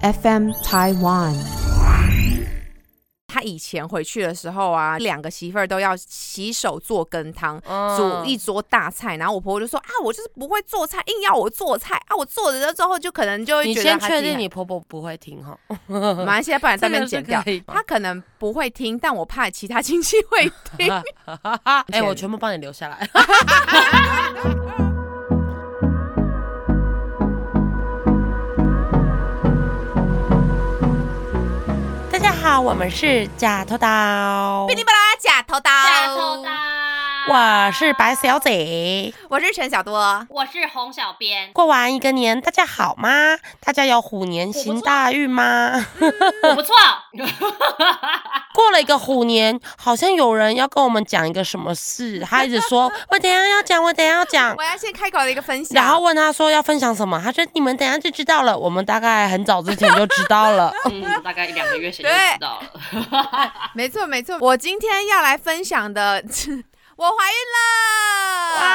FM Taiwan。他以前回去的时候啊，两个媳妇儿都要洗手做羹汤，嗯煮一桌大菜，然后我婆婆就说啊，我就是不会做菜，硬要我做菜啊，我做了之后就可能就会你觉得先确她自己很定你婆婆不会听哈？没关系，不然这边剪掉这个是可以。他可能不会听，但我怕其他亲戚会听。哎，我全部帮你留下来。好，我们是假头刀，哔哩吧啦假头刀，假头刀，我是白小姐。我是陈小多。我是洪小编，过完一个年，大家好吗？大家有虎年行大运吗？我不错，过了一个虎年，好像有人要跟我们讲一个什么事，他一直说我等一下要讲，我等一下要讲 我。要先开口的一个分享，然后问他说要分享什么，他说你们等一下就知道了。我们大概很早之前就知道了。嗯，大概一两个月前就知道了。没错没错，我今天要来分享的，我怀孕了。哇！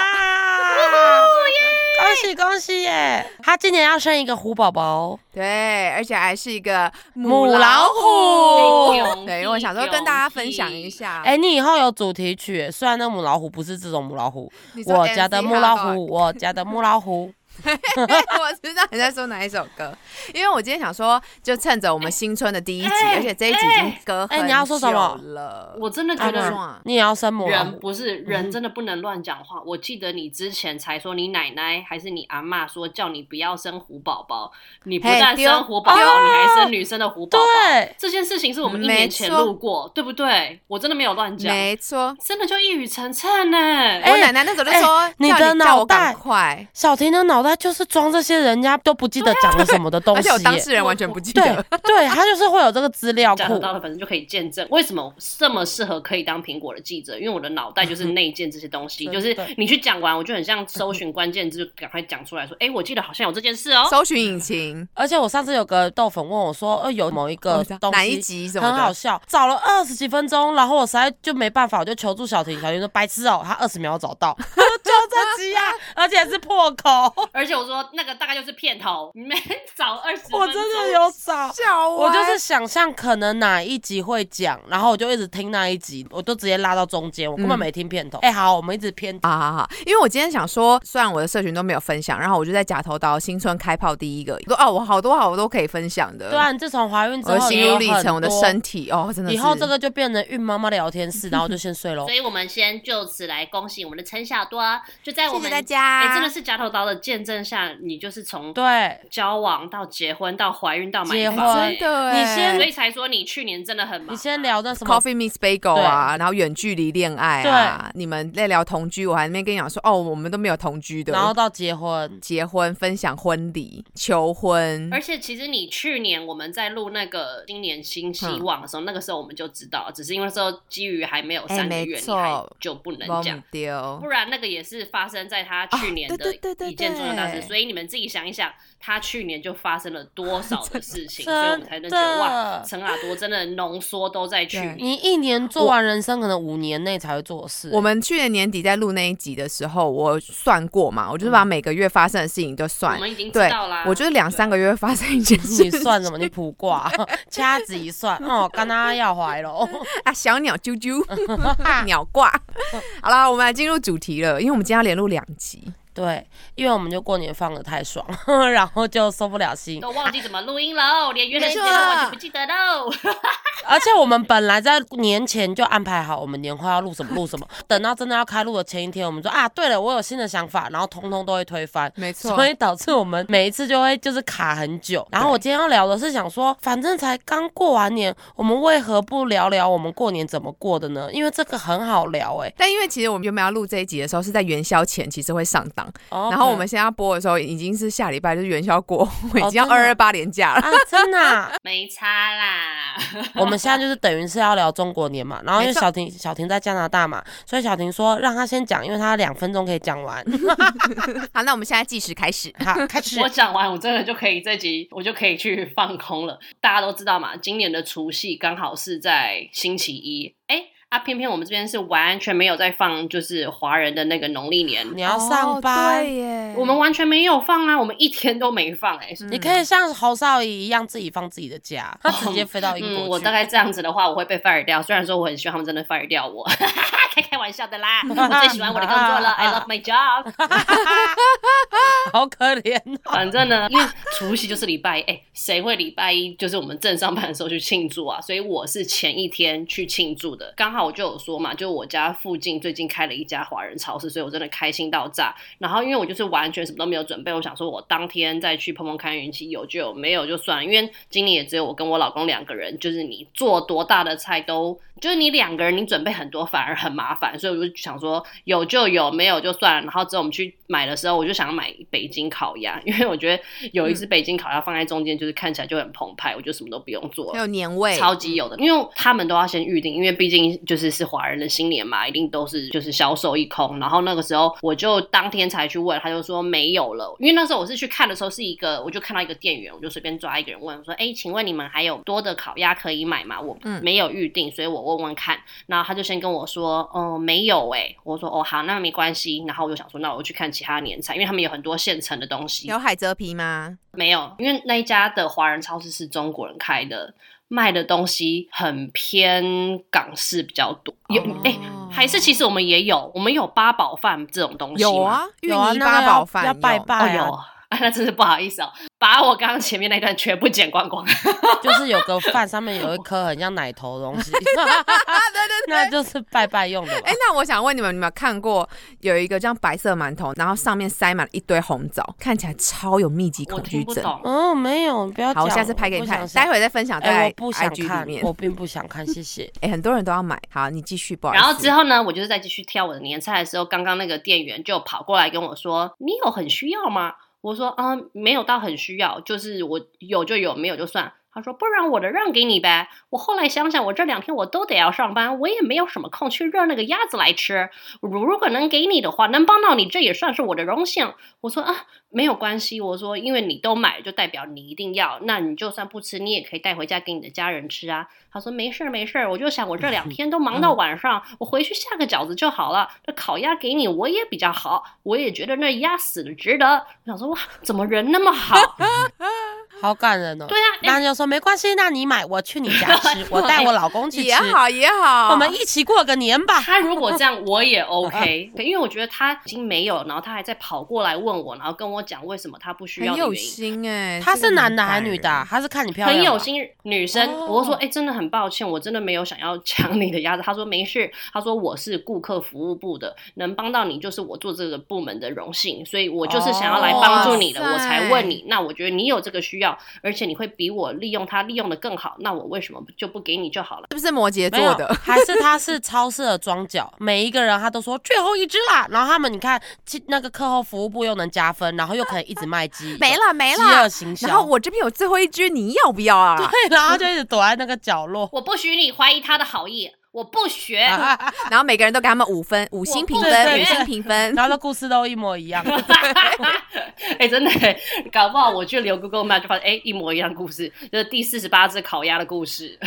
恭喜恭喜耶！他今年要生一个虎宝宝，对，而且还是一个母老虎对，因为我想说跟大家分享一下。哎，你以后有主题曲耶，虽然那母老虎不是这种母老虎，我家的母老虎，我家的母老虎。我知道你在说哪一首歌，因为我今天想说，就趁着我们新春的第一集，哎而且这一集已经隔哎你要说什么很久了？我真的觉啊得爽你也要生母老人？不是人，真的不能乱讲话。我记得你之前才说你奶奶还是你阿妈说叫你不要生虎宝宝，你不但生虎宝宝，你还生女生的虎宝宝。对，这件事情是我们一没年前错录过，对不对？我真的没有乱讲，没错，真的就一语成谶呢。哎我奶奶那时候就说哎，你叫的脑叫我赶袋快，小婷的脑袋就是装这些人家都不记得讲了什么的 东而西而，且我当事人完全不记得。对，他就是会有这个资料库。讲得到的，反正就可以见证为什么这么适合可以当苹果的记者，因为我的脑袋就是 内建这些东西，就是你去讲完，我就很像搜寻关键字，就赶快讲出来说，哎、我记得好像有这件事哦。搜寻引擎，而且我上次有个豆粉问我说，呃，有某一个东西哪一集什么，很好笑，找了二十几分钟，然后我实在就没办法，我就求助小婷，小婷说白痴哦、他二十秒找到，就这集啊，而且是破口，而且我说那个大概就是片头，你没 找二十，我真的有找。笑我就是想象可能哪一集会讲，然后我就一直听那一集，我都直接拉到中间，我根本没听片头。哎、好，我们一直偏好好好，因为我今天想说，虽然我的社群都没有分享，然后我就在假头刀新春开炮第一个，说哦，我好多好多可以分享的，对啊，你自从怀孕之我的后，心路历程，我的身体，哦，真的是以后这个就变成孕妈妈聊天室，然后就先睡喽 所。以我们先就此来恭喜我们的陈小多，就在我们谢谢大家，哎、真的是夹头刀的见证下，你就是从对，交往到结婚到怀孕到买结房，真的哎，你先所以才说你去年真的很忙。你先聊的什么 Coffee Miss Bagel 啊，然后远距离恋爱啊，你们在聊同居，我还在那边跟你讲说，哦，我们都没有同居的，然后到结婚，结婚、分享婚礼、求婚，而且其实你去年我们在录那个今年新希望的时候，那个时候我们就知道，只是因为那时候基于还没有三个月，你还就不能讲。丢不然那个也是发生在他去年哦对对对的对一件重所以你们自己想一想，他去年就发生了多少的事 情，所以我们才能觉得哇，陈阿多真的浓缩都在去年。你一年做完人生可能五年内才会做的事。我们去年年底在录那一集的时候，我算过嘛，我就是把每个月发生的事情都算我算。们已经知对道啦，我就是两三个月会发生一件事你算什么？你卜卦，掐指一算，哦，刚刚要怀了。啊，小鸟啾啾，鸟挂。好了，我们来进入主题了，因为我们今天要连录两集。对，因为我们就过年放的太爽，然后就收不了心。都忘记怎么录音喽，连约的时间没错都完全不记得喽。而且我们本来在年前就安排好我们年会要录什么录什么，等到真的要开录的前一天，我们说啊，对了，我有新的想法，然后通通都会推翻。没错所以导致我们每一次就会就是卡很久。然后我今天要聊的是想说，反正才刚过完年，我们为何不聊聊我们过年怎么过的呢？因为这个很好聊哎、但因为其实我们原本要录这一集的时候是在元宵前，其实会上档。哦然后我们现在播的时候已经是下礼拜，就是元宵过后，已经要二二八年假了。啊，真的啊、没差啦，我们现在就是等于是要聊中国年嘛，然后因为小婷小婷在加拿大嘛，所以小婷说让她先讲，因为她两分钟可以讲完。好，那我们现在计时开始。好，开始。我讲完，我真的就可以这集我就可以去放空了。大家都知道嘛，今年的除夕刚好是在星期一。哎，啊，偏偏我们这边是完全没有在放，就是华人的那个农历年，你要上班，哦耶，我们完全没有放啊，我们一天都没放哎、你可以像侯少仪一样自己放自己的假，他直接飞到英嗯，国去。我大概这样子的话，我会被 fire 掉。虽然说我很希望他们真的 fire 掉我，开开玩笑的啦。我最喜欢我的工作了，I love my job。好可怜哦。反正呢，因为除夕就是礼拜一，哎、谁会礼拜一就是我们正上班的时候去庆祝啊？所以我是前一天去庆祝的。刚好我就有说嘛，就我家附近最近开了一家华人超市，所以我真的开心到炸。然后因为我就是完全什么都没有准备，我想说我当天再去碰碰看运气，有就有，没有就算了。因为今年也只有我跟我老公两个人，就是你做多大的菜都，就是你两个人你准备很多反而很麻烦，所以我就想说有就有，没有就算了。然后之后我们去买的时候，我就想买北京烤鸭，因为我觉得有一只北京烤鸭放在中间，就是看起来就很澎湃，我就什么都不用做了。有年味，超级有的，因为他们都要先预定，因为毕竟就是是华人的新年嘛，一定都是就是销售一空。然后那个时候我就当天才去问，他就说没有了。因为那时候我是去看的时候是一个，我就看到一个店员，我就随便抓一个人问我说：“哎，请问你们还有多的烤鸭可以买吗？”我嗯没有预定，所以我问问看。然后他就先跟我说：“哦、没有哎、我说：“哦，好，那没关系。”然后我就想说，那我去看其他年菜，因为他们有很多现成的东西。有海蜇皮吗？没有，因为那一家的华人超市是中国人开的，卖的东西很偏港式比较多。有哦哎、还是其实我们也有，我们有八宝饭这种东西吗有啊，芋有啊，泥八宝饭要拜有哦拜啊，有啊，那真是不好意思哦，把我刚刚前面那段全部剪光光。就是有个饭上面有一颗很像奶头的东西，那就是拜拜用的嘛。哎、那我想问你们，你们有看过有一个这样白色馒头，然后上面塞满了一堆红枣，看起来超有密集我恐惧症。听不懂，嗯，没有，不要好，我下次拍给你看，待会再分享哎，在我不想 IG 里看面，。我并不想看，谢谢。哎、很多人都要买。好，你继续，不好意思。然后之后呢，我就是再继续挑我的年菜的时候，刚刚那个店员就跑过来跟我说：“你有很需要吗？”我说：“啊，没有到很需要，就是我有就有，没有就算。”他说：“不然我的让给你呗。”我后来想想，我这两天我都得要上班，我也没有什么空去热那个鸭子来吃。如如果能给你的话，能帮到你，这也算是我的荣幸。我说啊，没有关系。我说，因为你都买，就代表你一定要。那你就算不吃，你也可以带回家给你的家人吃啊。他说没事儿没事儿，我就想我这两天都忙到晚上，我回去下个饺子就好了。这烤鸭给你，我也比较好，我也觉得那鸭死的值得。我想说哇，怎么人那么好？好感人哦。对啊，那就说没关系，那你买，我去你家 吃，我带我老公去吃也，好也好，我们一起过个年吧。他如果这样，我也 OK，因为我觉得他已经没有，然后他还在跑过来问我，然后跟我讲为什么他不需要很有的原因。心哎、他是男的还是女的啊？他是看你漂亮，很有。心女生，哦我说哎、真的很抱歉，我真的没有想要抢你的鸭子。他说没事，他说我是顾客服务部的，能帮到你就是我做这个部门的荣幸，所以我就是想要来帮助你的，哦我才问你。那我觉得你有这个需要，而且你会比我利用它利用的更好，那我为什么就不给你就好了？是不是摩羯座的？还是他是超市的庄脚，每一个人他都说最后一只啦，然后他们你看，其那个课后服务部又能加分，然后又可以一直卖鸡，没了没饥饿了。行销。然后我这边有最后一只，你要不要啊？对，然后就一直躲在那个角落。我不许你怀疑他的好意，我不学。然后每个人都给他们五分，五星评分，五星评分。然后的故事都一模一样。哎、真的欸，搞不好我去留 Google Map 就发现，哎、一模一样的故事，就是第四十八只烤鸭的故事。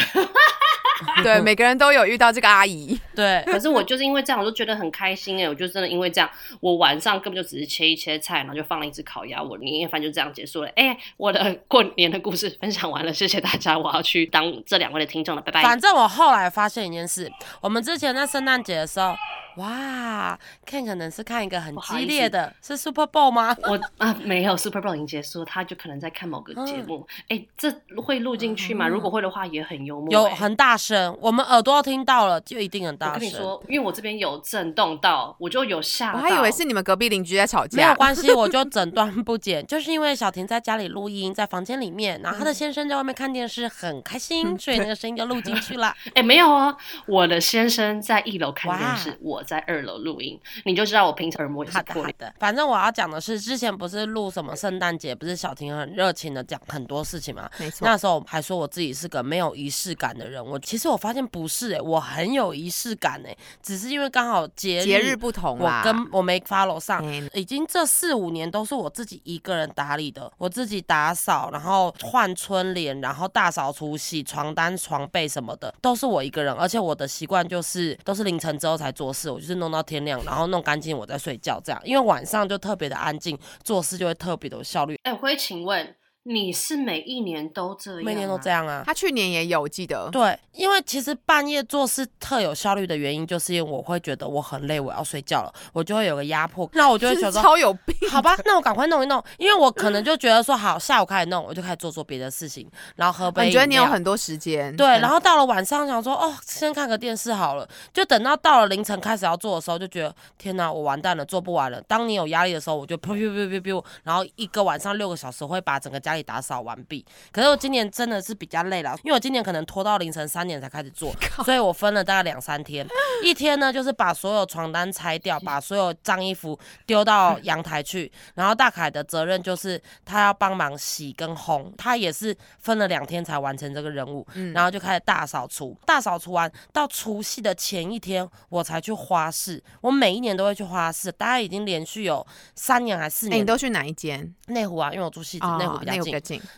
对，每个人都有遇到这个阿姨。对，可是我就是因为这样，我就觉得很开心哎，我就真的因为这样，我晚上根本就只是切一切菜，然后就放了一只烤鸭，我年夜饭就这样结束了。哎、我的 过年的故事分享完了，谢谢大家，我要去当这两位的听众了，拜拜反。正我后来发现一件事，我们之前在圣诞节的时候，哇，Ken 可能是看一个很激烈的，是 Super Bowl 吗？我啊没有 Super Bowl 已经结束，他就可能在看某个节目。哎、这会录进去吗？如果会的话，也很幽默、哎有很大声，我们耳朵听到了，就一定很我大声。跟你说，因为我这边有震动到，我就有吓到。我还以为是你们隔壁邻居在吵架没有。关系，我就 整段不剪，就是因为小婷在家里录音，在房间里面，然后她的先生在外面看电视，很开心，所以那个声音就录进去了。哎、没有啊，我的先生在一楼看电视，我在二楼录音，你就知道我平常耳膜也是破的，反正我要讲的是，之前不是录什么圣诞节，不是小婷很热情的讲很多事情吗？没错，那时候还说我自己是个没有仪式感的人，我其实我发现不是哎、我很有仪式感诶、只是因为刚好节节日不同我，跟我没 follow 上，哎已经这四五年都是我自己一个人打理的，我自己打扫，然后换春联，然后大扫除、洗床单、床被什么的，都是我一个人。而且我的习惯就是都是凌晨之后才做事，我就是弄到天亮，然后弄干净我再睡觉，这样。因为晚上就特别的安静，做事就会特别的有效率。哎、我会请问你是每一年都这样？每年都这。样啊。他去年也有，我记得。对，因为其实半夜做事特有效率的原因，就是因为我会觉得我很累，我要睡觉了，我就会有个压迫，那我就会觉得，超有病，好吧，那我赶快弄一弄，因为我可能就觉得说，好，下午开始弄，我就开始做做别的事情，然后喝哦杯、你觉得你有很多时间？对，然后后到了晚上想说，哦，先看个电视好了，就等到到了凌晨开始要做的时候，就觉得天哪，我完蛋了，做不完了。当你有压力的时候，我就噗噗噗噗噗，然后一个晚上六个小时会把整个家里打扫完毕。可是我今年真的是比较累了，因为我今年可能拖到凌晨三点才开始做，所以我分了大概两三天。一天呢，就是把所有床单拆掉，把所有脏衣服丢到阳台去，然后大凯的责任就是他要帮忙洗跟烘，他也是分了两天才完成这个任务，然后就开始大扫除。大扫除完到除夕的前一天，我才去花市。我每一年都会去花市，大概已经连续有三年还是四年，你。都去哪一间？内湖啊，因为我住戏子，内湖比较近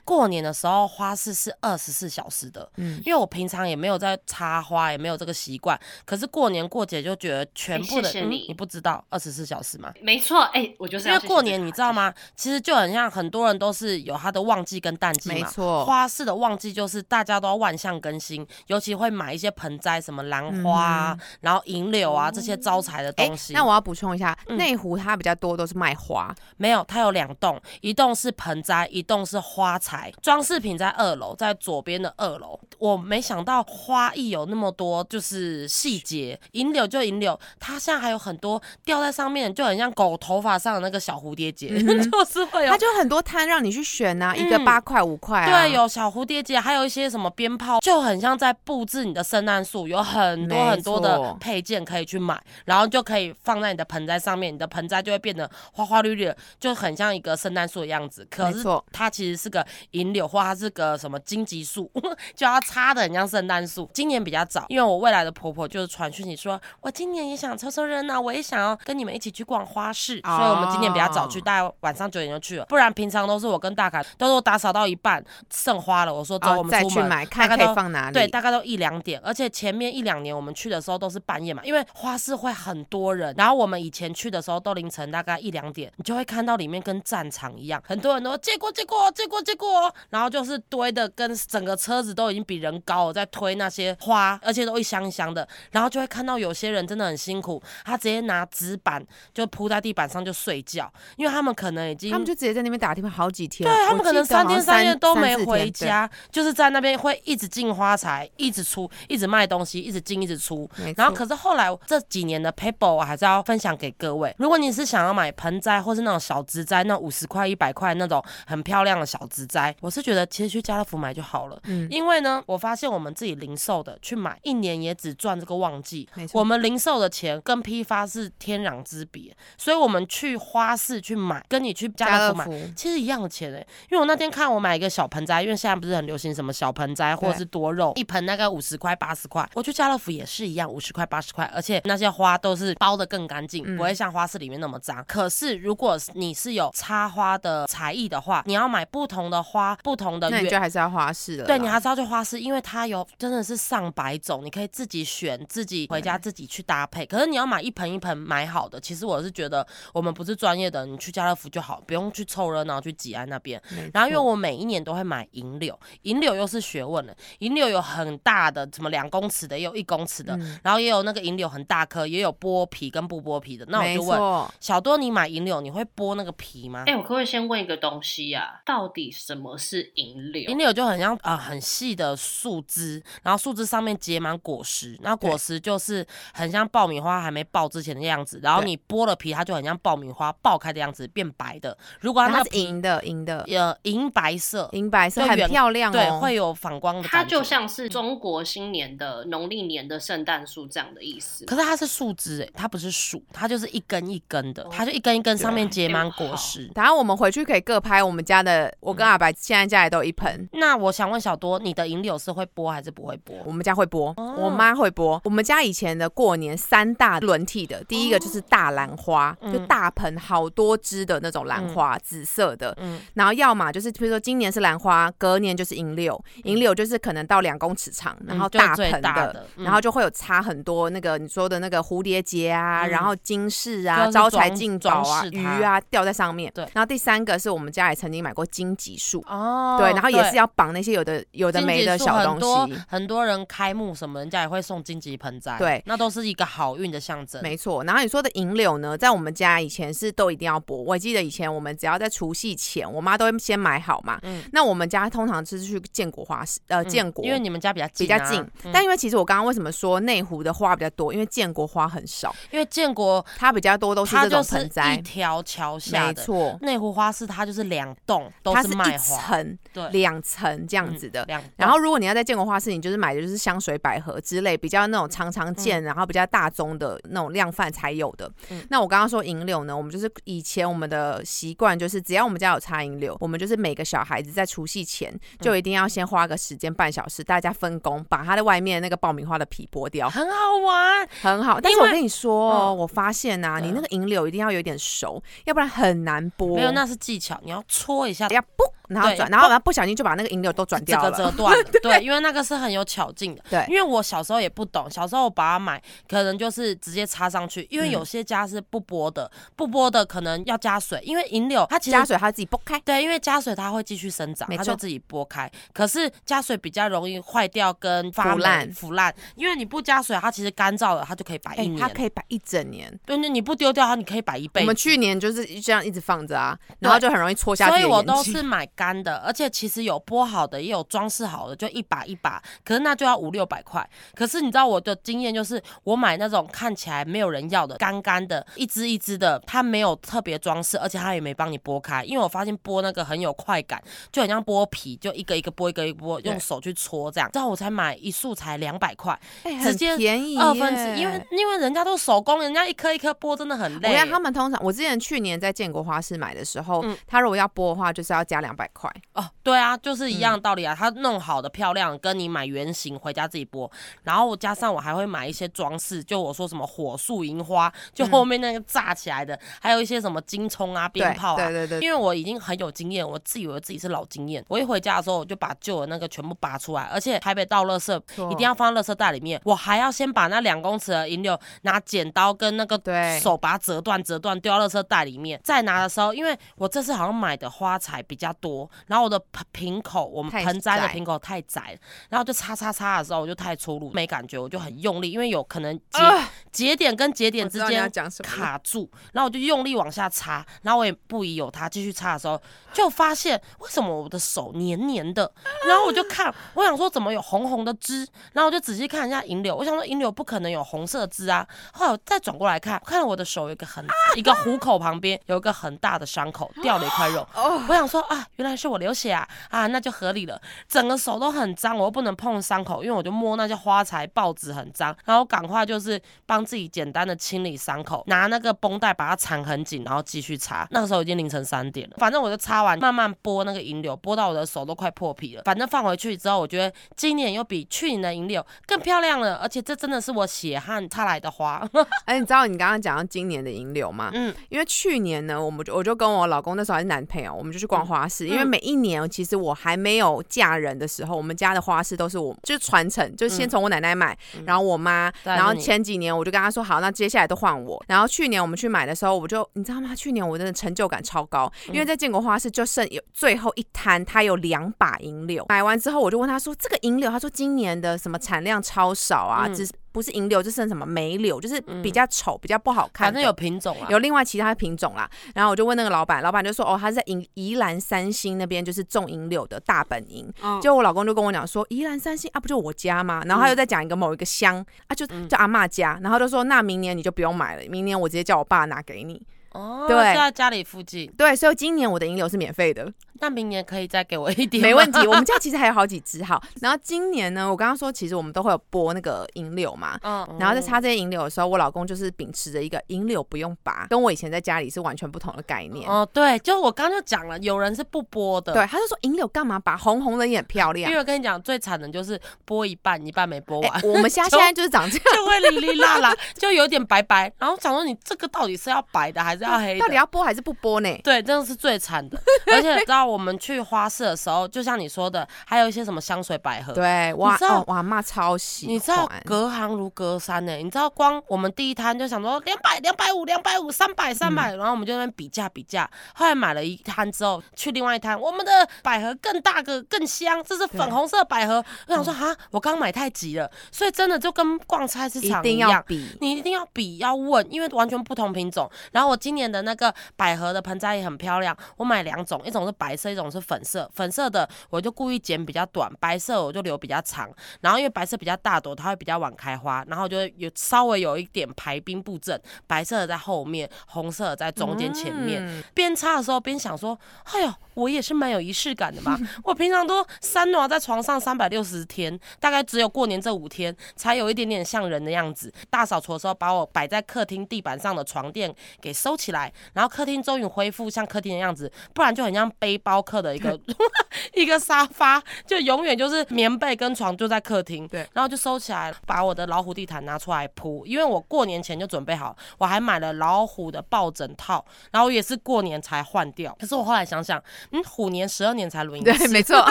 过年的时候，花市是二十四小时的，嗯因为我平常也没有在插花，也没有这个习惯。可是过年过节就觉得全部的，你你不知道二十四小时吗？没错，哎、我就是因为过年你知道？吗？其实就很像很多人都是有他的旺季跟淡季嘛。没错花市的旺季就是大家都要万象更新，尤其会买一些盆栽，什么兰花啊，然后银柳啊这些招财的哎东西。那我要补充一下，嗯内湖它比较多都是卖花，没有，它有两栋，一栋是盆栽，一栋是花材。装饰品在二楼，在左边的二楼。我没想到花艺有那么多，就是细节。银柳就银柳，它现在还有很多吊在上面，就很像狗头发上的那个小蝴蝶结，就是会有它就很多摊让你去选呐，一个嗯八块五块啊。对，有小蝴蝶结，还有一些什么鞭炮，就很像在布置你的圣诞树，有很多很多的配件可以去买，然后就可以放在你的盆栽上面，你的盆栽就会变得花花绿绿的，就很像一个圣诞树的样子。可是它其实是个银柳，或它是个什么荆棘树，就要插的很像圣诞树。今年比较早，因为我未来的婆婆就是传讯息说，我今年也想凑凑热闹，我也想要跟你们一起去逛花市，所以我们今年比较早去，哦大概晚上九点就去了，不然平常都是我跟大凯都是我打扫到一半剩花了，我说走，我哦，们出门。再去买，看可以放哪里。对，大概都一两点，而且前面一两年我们去的时候都是半夜嘛，因为花市会很多人，然后我们以前去的时候都凌晨大概一两点，你就会看到里面跟战场一样，很多人都说借过借过借过借过，然后就是堆的跟整个车子都已经比人高了，在推那些花，而且都一箱一箱的，然后就会看到有些人真的很辛苦，他直接拿纸板就铺在地板上就睡觉，因为他们可能已经他们就直接在那边打地方好几天。对他们可能三天三夜都没回家，就是在那边会一直进花材，一直出，一直卖东西，一直进，一直出。然后可是后来这几年的 paper 我还是要分享给各位。如果你是想要买盆栽或是那种小植栽，那五十块、一百块那种很漂亮的小植栽，我是觉得其实去家乐福买就好了。嗯因为呢，我发现我们自己零售的去买，一年也只赚这个旺季没。错我们零售的钱跟批发是天壤之别，所以我们去花市去买，跟你去家乐福买。福其实一样的钱哎、因为我那天看我买一个小盆栽，因为现在不是很流行什么小盆栽或者是多肉，一盆大概五十块八十块。我去家乐福也是一样，五十块八十块，而且那些花都是包的更干净，嗯不会像花市里面那么脏。可是如果你是有插花的才艺的话，你要买不同的花，不同的那你月就还是要花市了。对你还是要去花市，因为它有真的是上百种，你可以自己选，自己回家自己去搭配。可是你要买一盆一盆买好的，其实我是觉得我们不是专业的，你去家乐福就好，不用去凑热闹去吉安那边。然后因为我每一年都会买银柳，银柳又是学问了，银柳有很大的，什么两公尺的，也有一公尺的，嗯然后也有那个银柳很大颗，也有剥皮跟不剥皮的。那我就问错小多，你买银柳你会剥那个皮吗？哎、我可不可以先问一个东西呀、到到底什么是银柳？银柳就很像啊、呃很细的树枝，然后树枝上面结满果实，那果实就是很像爆米花还没爆之前的样子，然后你剥了皮，它就很像爆米花爆开的样子，变白的。如果它是银的，银的，呃银白色，银白色，很漂亮哦。对，会有反光的它。就像是中国新年的农历年的圣诞树这样的意思。可是它是树枝哎，它不是树，它就是一根一根的，它就一根一根上面结满果实。然后我们回去可以各拍我们家的，我嗯跟阿白现在家里都有一盆。那我想问小多，你的银柳是会剥还是不会剥？我们家会播，哦我妈会播。我们家以前的过年三大轮替的，第一个就是大兰花，嗯就大盆好多枝的那种兰花，紫色的。嗯然后要么就是比如说今年是兰花，隔年就是银柳，银柳就是可能到两公尺长，然后嗯就大盆最大的嗯然后就会有插很多那个你说的那个蝴蝶结啊，嗯然后金饰啊、就是招财装进宝啊装、饰鱼啊吊在上面。对然后第三个是我们家也曾经买过荆棘树。哦对，然后也是要绑那些有的有的没的小东西，很多人开幕什么，人家也会送荆棘盆栽，对那都是一个好运的象征。没错，然后你说的银柳呢，在我们家以前是都一定要剥。我记得以前我们只要在除夕前，我妈都会先买好嘛。嗯那我们家通常是去建国花市，呃，嗯建国。因为你们家比较比较近，嗯但因为其实我刚刚为什么说内湖的花比较多？因为建国花很少，因为建国它比较多都是这种盆栽一条桥下的，没错，内湖花市它就是两栋都它是一层、对，两层这样子的。然后，如果你要在建国花市，你就是买的就是香水百合之类比较那种常常见，然后比较大宗的那种量贩才有的。嗯那我刚刚说银柳呢，我们就是以前我们的习惯就是，只要我们家有插银柳，我们就是每个小孩子在除夕前就一定要先花个时间半小时，大家分工把它的外面那个爆米花的皮剥掉，很好玩，很好。但是我跟你说我发现呐、你嗯那个银柳一定要有点熟，要不然很难剥。没有那是技巧，你要搓一下。要不，然后转，然后然后不小心就把那个银柳都转掉了。个折断了，对，因为那个是很有巧劲的。对因为我小时候也不懂，小时候我把它买，可能就是直接插上去，因为嗯有些家是不剥的，不剥的可能要加水，因为银柳它其实加水它自己剥开。对，因为加水它会继续生长，它就自己剥开。可是加水比较容易坏掉跟发烂腐烂，因为你不加水，它其实干燥了，它就可以摆哎、一年。它可以摆一整年。对，那你不丢掉它，你可以摆一辈子。我们去年就是这样一直放着啊，然后就很容易戳下去所以我眼睛。都是买干的，而且其实有剥好的，也有装饰好的，就一把一把，可是那就要五六百块。可是你知道我的经验就是，我买那种看起来没有人要的，干干的，一支一支的，它没有特别装饰，而且它也没帮你剥开，因为我发现剥那个很有快感，就很像剥皮，就一个一个剥，一个一个剥，用手去搓这样。之后我才买一束才两百块，直接便宜二分之一，因为因为人家都手工，人家一颗一颗剥真的很累。我看他们通常，我之前去年在建国花市买的时候，嗯他如果要剥的话，就是要加两百块。哦，对啊，就是一样道理啊。它弄好的漂亮，跟你买原型回家自己剥，然后加上我还会买一些装饰，就我说什么火树银花，就嗯后面那个炸起来的，还有一些什么金葱啊、鞭炮啊。对对对对，因为我已经很有经验，我自以为自己是老经验。我一回家的时候，我就把旧的那个全部拔出来，而且台北倒垃圾一定要放在垃圾袋里面。我还要先把那两公尺的银柳拿剪刀跟那个对手把它折断、折断，丢到垃圾袋里面。再拿的时候，因为我这次好像买的花材比较多，然后我的盆瓶口，我们盆栽的窄瓶口太窄了，然后就擦擦擦的时候，我就太粗鲁，没感觉，我就很用力，因为有可能节、啊节点跟节点之间卡住，然后我就用力往下擦，然后我也不疑有他，继续擦的时候，就发现为什么我的手黏黏的，然后我就看，我想说怎么有红红的汁，然后我就仔细看一下银柳，我想说银柳不可能有红色汁啊，后来我再转过来看，看到我的手有一个很一个虎口旁边有一个很大的伤口，掉了一块肉，哦，我想说啊，原来是我流血啊啊，那就合理了。整个手都很脏，我又不能碰伤口，因为我就摸那些花材报纸很脏，然后赶快就是帮自己简单的清理伤口，拿那个绷带把它缠很紧，然后继续擦。那个时候已经凌晨三点了，反正我就擦完，慢慢拨那个银柳，拨到我的手都快破皮了。反正放回去之后，我觉得今年又比去年的银柳更漂亮了，而且这真的是我血汗擦来的花。哎，你知道你刚刚讲到今年的银柳吗？嗯，因为去年呢，我们就我就跟我老公那时候还是男朋友，我们就去逛花市。因为嗯每一年其实我还没有嫁人的时候，我们家的花市都是我就是传承，就先从我奶奶买，然后我妈，然后前几年我就跟她说好，那接下来都换我。然后去年我们去买的时候，我就你知道吗？去年我真的成就感超高，因为在建国花市就剩有最后一摊，它有两把银柳。买完之后，我就问她说这个银柳，她说今年的什么产量超少啊，嗯只是。不不是银柳，就是什么梅柳，就是比嗯较丑、比较不好看。反正有品种啊。有另外其他品种啦，然后我就问那个老板，老板就说哦，他是在宜宜兰三星那边就是种银柳的大本营。嗯就我老公就跟我讲说，宜兰三星啊，不就我家吗？然后他又在讲一个某一个乡啊，就嗯就阿妈家，然后就说那明年你就不用买了，明年我直接叫我爸拿给你。哦，对就在家里附近。对，所以今年我的银柳是免费的，那明年可以再给我一点，没问题。我们家其实还有好几只好，然后今年呢，我刚刚说其实我们都会有播那个银柳嘛。嗯，然后在插这些银柳的时候，我老公就是秉持着一个银柳不用拔，跟我以前在家里是完全不同的概念。哦，对，就我刚刚就讲了，有人是不播的。对，他就说银柳干嘛拔？红红的也很漂亮因。为我跟你讲，最惨的就是播一半，一半没播完，哎我们家 现在就是长这样，就会哩哩啦啦，就有点白白。然后想说，你这个到底是要白的还是要黑的？到底要播还是不播呢？对，真的是最惨的。而且知道我们去花市的时候，就像你说的，还有一些什么香水百合。对，哇知道哦，哇妈超喜欢，你知道隔行如隔山呢、你知道光我们第一摊就想说两百、两百五、两百五、三百、三嗯百，然后我们就在那边比价比价。后来买了一摊之后，去另外一摊，我们的百合更大个、更香，这是粉红色百合。我想说哈，我刚买太急了，所以真的就跟逛菜市场一样。要比。你一定要比要问，因为完全不同品种。然后我今年的那个百合的盆栽也很漂亮，我买两种，一种是白色，一种是粉色。粉色的我就故意剪比较短，白色我就留比较长。然后因为白色比较大朵，它会比较晚开花，然后就有稍微有一点排兵布阵，白色的在后面，红色的在中间前面。嗯边插的时候边想说，哎呦，我也是蛮有仪式感的嘛。我平常都三暖在床上三百六十天，大概只有过年这五天才有一点点像人的样子。大扫除的时候，把我摆在客厅地板上的床垫给收起来，然后客厅终于恢复像客厅的样子，不然就很像背包客的一个 一个沙发，就永远就是棉被跟床就在客厅。对，然后就收起来，把我的老虎地毯拿出来铺，因为我过年前就准备好，我还买了老虎的抱枕套，然后也是过年才换掉。可是我后来想想，嗯，虎年十二年才轮一次，对，没错。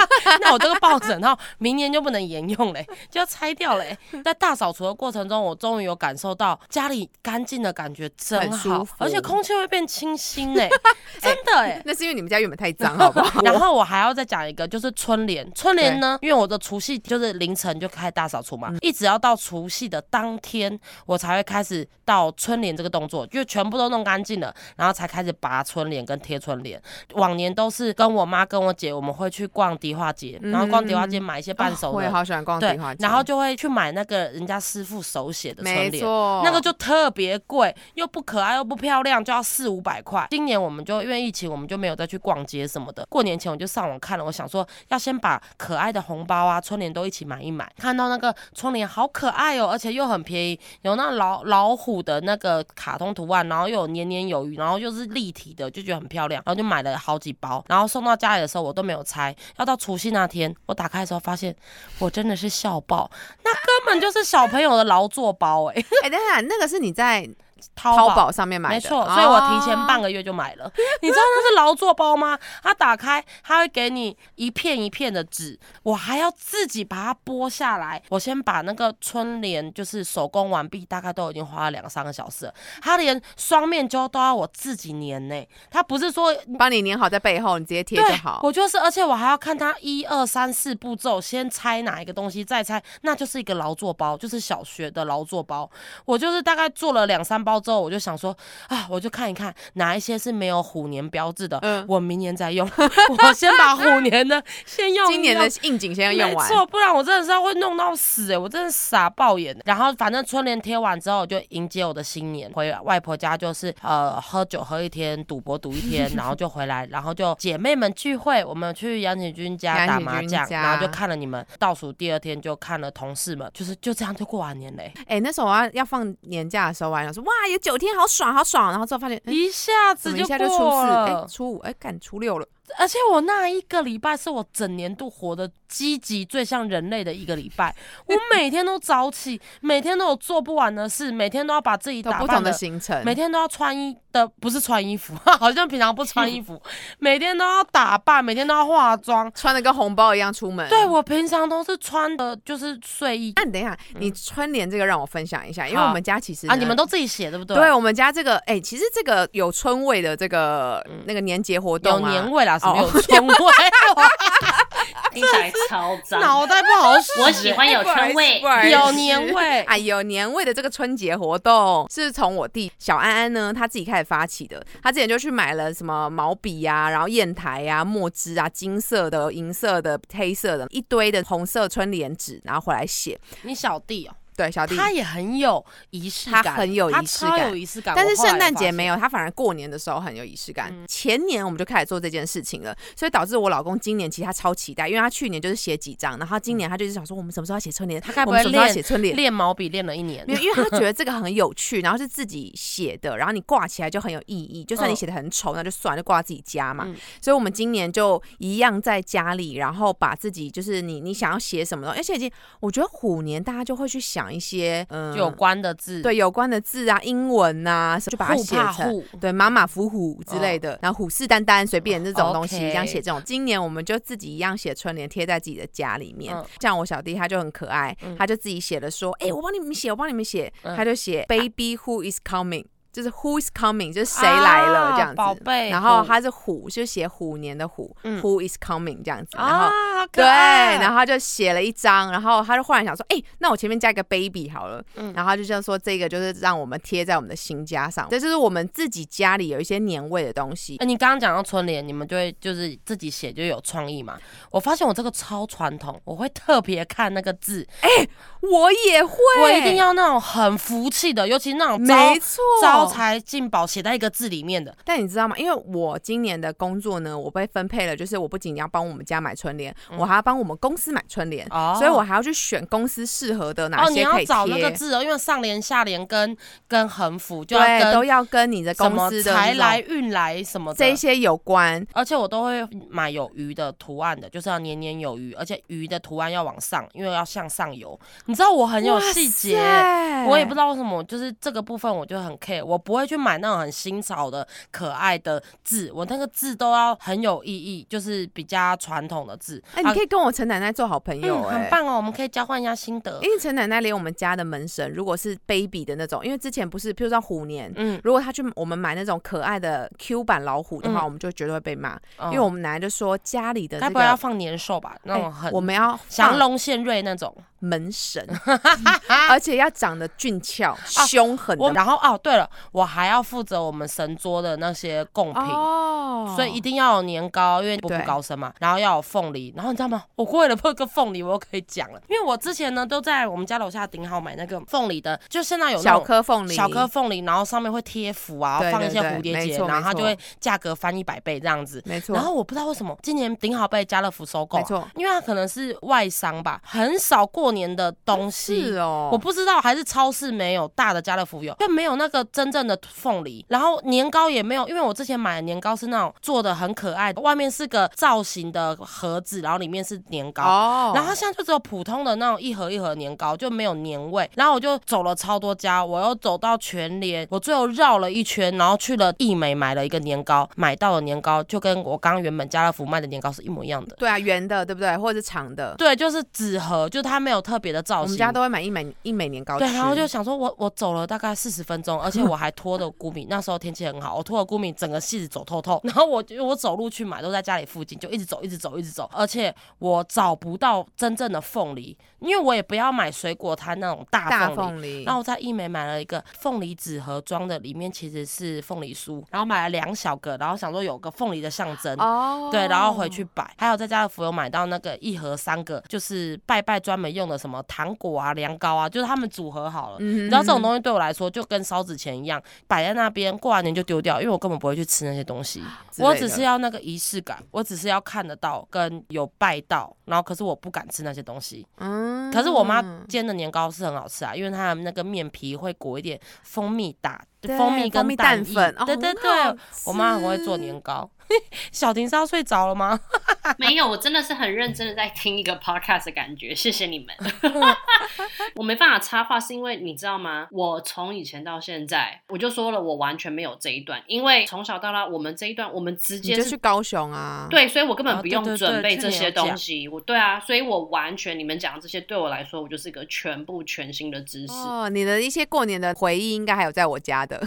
那我这个抱枕套明年就不能沿用嘞，就要拆掉嘞。在大扫除的过程中，我终于有感受到家里干净的感觉真好而且空气会变清新嘞，真的哎。那是因为你们家原本太脏，好不好？然后我还要再讲一个，就是春联。春联呢，因为我的除夕就是凌晨就开始大扫除嘛，一直要到除夕的当天，我才会开始到春联这个动作，就全部都弄干净了，然后才开始拔春联跟贴春联。往年都是跟我妈跟我姐，我们会去逛迪化街，然后逛迪化街买一些伴手哦我也，好喜欢逛对地花，街，然后就会去买那个人家师傅手写的春没联。错，那个就特别贵，又不可爱又不漂亮，就要四五百块。今年我们就因为疫情，我们就没有再去逛街什么的。过年前我就上网看了，我想说要先把可爱的红包啊、春联都一起买一买。看到那个春联好可爱哦，而且又很便宜，有那老老虎的那个卡通图案，然后又有年年有余，然后又是立体的，就觉得很漂亮，然后就买了好几包。然后然后送到家里的时候我都没有拆，要到除夕那天我打开的时候发现，我真的是笑爆，那根本就是小朋友的劳作包哎、哎，等等，那个是你在淘淘宝上面买的，没错，所以我提前半个。月就买了。你知道那是劳作包吗？它打开，它会给你一片一片的纸，我还要自己把它剥下来。我先把那个春联就是手工完毕，大概都已经花了两三个小时了。它连双面胶都要我自己粘呢、它不是说帮你粘好在背后，你直接贴就好。我就是，而且我还要看它一二三四步骤，先拆哪一个东西，再拆，那就是一个劳作包，就是小学的劳作包。我就是大概做了两三包之后，我就想说啊，我就看一看哪一些是没有虎年标志的，嗯我明年再用。我先把虎年的先用今年的应景先要用完没，错，不然我真的是要会弄到死哎、我真的傻爆眼。然后反正春联贴完之后，就迎接我的新年，回外婆家就是呃喝酒喝一天，赌博赌一天，然后就回来，然后就姐妹们聚会，我们去杨景军家打麻将，然后就看了你们。倒数第二天就看了同事们，就是就这样就过完年嘞、哎、那时候我要要放年假的时候，我还想说哇，有九天，好爽，好爽。然后之后发现，哎、一下子就一下就初四，过了。哎、初五，哎、赶初六了。而且我那一个礼拜是我整年度活得积极、最像人类的一个礼拜。我每天都早起，每天都有做不完的事，每天都要把自己有不同的打扮的，行程，每天都要穿衣的，不是穿衣服，好像平常不穿衣服，每天都要打扮，每天都要化妆。穿的跟红包一样出门。对我平常都是穿的就是睡衣那你等一下，你春联这个让我分享一下，因为我们家其实啊，你们都自己写对不对？对我们家这个，哎、其实这个有春味的这个、那个年节活动、啊，有年味啦，什么哦有春味？听起来超脏。脑袋不好使。我喜欢有春味有年味哎，有年味的这个春节活动是从我弟小安安呢他自己开始发起的。他之前就去买了什么毛笔呀、然后砚台呀、墨汁啊，金色的、银色的、黑色的，一堆的红色春联纸，然后回来写。你小弟哦，对，小弟。他也很有仪式感，他很有仪式感他超有仪式感。但是圣诞节没有，他反而过年的时候很有仪式感。嗯前年我们就开始做这件事情了，所以导致我老公今年其实他超期待，因为他去年就是写几张，然后今年他就是想说我们什么时候要写春联，他该不会我们什么时候要练写春联？练毛笔练了一年没？有，因为他觉得这个很有趣，然后是自己写的，然后你挂起来就很有意义。就算你嗯写的很丑，那就算了，就挂自己家嘛。嗯所以我们今年就一样在家里，然后把自己就是你你想要写什么东西，而且已经我觉得虎年大家就会去想一些嗯有关的字，对有关的字啊、英文呐、就把它写成。对，马马虎虎之类的，然后虎视眈眈，随便这种东西这样写这种。今年我们就自己一样写春联，贴在自己的家里面。嗯像我小弟他就很可爱，嗯他就自己写了说：“哎、我帮你们写，我帮你们写。嗯他就写 “baby who is coming”，就是 “who is coming”，就是谁来了、啊这样子。宝贝然后他是虎，就写虎年的虎、嗯 w h o is coming” 这样子。然后啊，对，然后他就写了一张，然后他就忽然想说，哎、那我前面加一个 baby 好了，嗯然后他就这样说，这个就是让我们贴在我们的新家上，这就是我们自己家里有一些年味的东西。哎，你刚刚讲到春联，你们就会就是自己写就有创意嘛？我发现我这个超传统，我会特别看那个字，哎我也会，我一定要那种很福气的，尤其那种没错，招财进宝写在一个字里面的。但你知道吗？因为我今年的工作呢，我被分配了，就是我不仅要帮我们家买春联，我还要帮我们公司买春联，嗯哦所以我还要去选公司适合的哪哦，你些可以要找那贴。个字哦，因为上联、下联跟跟横幅就都要跟你的公司的财来运来什么的这些有关。而且我都会买有鱼的图案的，就是要年年有余，而且鱼的图案要往上，因为要向上游。你知道我很有细节，我也不知道。道为什么，就是这个部分我就很 care，我不会去买那种很新潮的、可爱的字，我那个字都要很有意义，就是比较传统的字。哎、你可以跟我陈奶奶做好朋友、很。棒哦，我们可以交换一下心得。因为陈奶奶连我们家的门神，如果是 baby 的那种，因为之前不是，譬如说虎年，嗯，如果他去我们买那种可爱的 Q 版老虎的话，嗯我们就绝对会被骂，因因为我们奶奶就说家里的这该不会要放年兽吧？那哎种很我们要放降龙献瑞那种。门神，而且要长得俊俏、凶狠的我然后哦，对了，我还要负责我们神桌的那些贡品。哦所以一定要有年糕，因为步步高升嘛。然后要有凤梨，然后你知道吗？我为了破个凤梨，我又可以讲了，因为我之前呢都在我们家楼下顶好买那个凤梨的，就现在有小颗凤梨，小颗凤梨，然后上面会贴符啊，对放一些蝴蝶结，然后它就会价格翻一百倍这样子。没错，然后我不知道为什么今年顶好被家乐福收购啊、没错因为它可能是外商吧，很少过年的东西。是哦，我不知道，还是超市没有，大的家乐福有，就没有那个真正的凤梨，然后年糕也没有，因为我之前买的年糕是那种做的很可爱的，外面是个造型的盒子，然后里面是年糕。哦，然后它现在就只有普通的那种一盒一盒年糕，就没有年味。然后我就走了超多家，我又走到全联，我最后绕了一圈，然后去了易美买了一个年糕，买到的年糕就跟我刚刚原本家乐福卖的年糕是一模一样的。对啊，圆的对不对，或者是长的，对，就是纸盒，就它没有特别的造型。我们家都会买一美一美年糕，对，然后就想说我，我走了大概四十分钟，而且我还拖着菇米，那时候天气很好，我拖着菇米整个戏子走透透。然后我就我走路去买，都在家里附近，就一直走，一直走，一直走，而且我找不到真正的凤梨，因为我也不要买水果摊那种大大凤梨。凤梨，然后我在一美买了一个凤梨纸盒装的，里面其实是凤梨酥，然后买了两小个，然后想说有个凤梨的象征。哦，对，然后回去摆，还有在家乐福有买到那个一盒三个，就是拜拜专门用的什么糖果啊、凉糕啊，就是他们组合好了。嗯，你知道这种东西对我来说就跟烧纸钱一样，摆在那边，过完年就丢掉，因为我根本不会去吃那些东西。我只是要要那个仪式感，我只是要看得到跟有拜到，然后可是我不敢吃那些东西。嗯可是我妈煎的年糕是很好吃啊，因为它的那个面皮会裹一点蜂蜜打蜂蜜跟蛋粉，哦对对对，我妈很会做年糕。小婷是要睡着了吗？没有，我真的是很认真的在听一个 podcast 的感觉，谢谢你们。我没办法插话，是因为你知道吗？我从以前到现在，我就说了，我完全没有这一段，因为从小到大，我们这一段，我们直你接就是去高雄啊，，对，所以我根本不用准备这些东西。我对啊，所以我完全你们讲的这些对我来说，我就是一个全部全新的知识。哦，你的一些过年的回忆应该还有在我家的，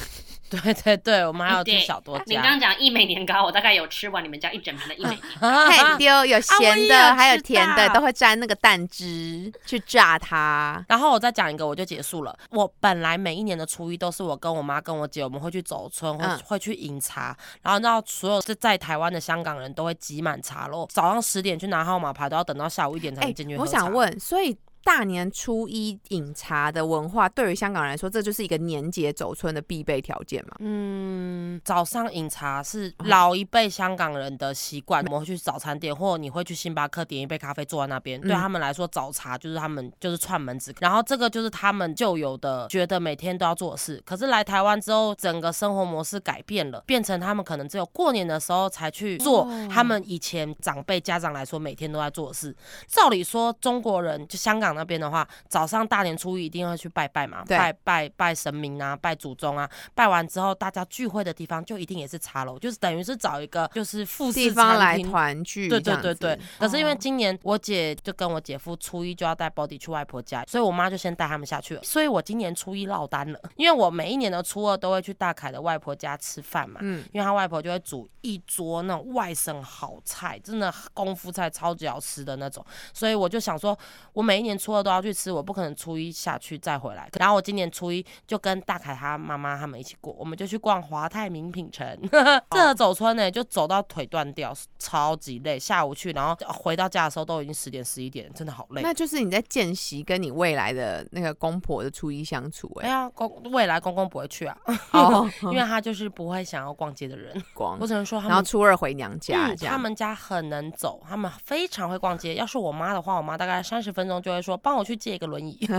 对对对，我们还有吃小多你刚家。刚讲益美年糕，我大概有吃完你们家一整盆的益美年糕。嘿，丢有我也咸的，有还有甜的，都会沾那个蛋汁去炸它。然后我再讲一个，我就结束了。我本来每一年的初一都是我跟我妈跟我姐，我们会去走村，会、嗯会去饮茶，然后你知道所有是在台湾的香港人都会挤满茶楼，早上十点去拿号码牌，都要等到下午一点才哎能进去喝我。想问，所以大年初一饮茶的文化，对于香港人来说，这就是一个年节走村的必备条件嘛？嗯，早上饮茶是老一辈香港人的习惯，我们会去早餐店，或者你会去星巴克点一杯咖啡坐在那边。对嗯他们来说，早茶就是他们就是串门子，然后这个就是他们旧有的觉得每天都要做的事。可是来台湾之后，整个生活模式改变了，变成他们可能只有过年的时候才去做哦他们以前长辈家长来说每天都在做的事。照理说，中国人就香港那边的话，早上大年初一一定要去拜拜嘛，拜拜拜神明啊，拜祖宗啊。拜完之后，大家聚会的地方就一定也是茶楼，就是等于是找一个就是复地式方来。团聚，对对对对，可是因为哦今年我姐就跟我姐夫初一就要带 body 去外婆家，所以我妈就先带他们下去了，所以我今年初一落单了，因为我每一年的初二都会去大凯的外婆家吃饭嘛，嗯，因为他外婆就会煮一桌那种外省好菜，真的功夫菜超级好吃的那种，所以我就想说，我每一年初二都要去吃，我不可能初一下去再回来。然后我今年初一就跟大凯他妈妈他们一起过，我们就去逛华泰名品城，这个走村呢就走到腿断掉，超级累。下午去，然后回到家的时候都已经十点十一点，真的好累。那就是你在见习跟你未来的那个公婆的初一相处、哎，哎呀，公未来公公不会去啊，哦，因为他就是不会想要逛街的人。逛我，只能说他然后们初二回娘家，嗯，他们家很能走，他们非常会逛街。要是我妈的话，我妈大概三十分钟就会说：“帮我去借一个轮椅。”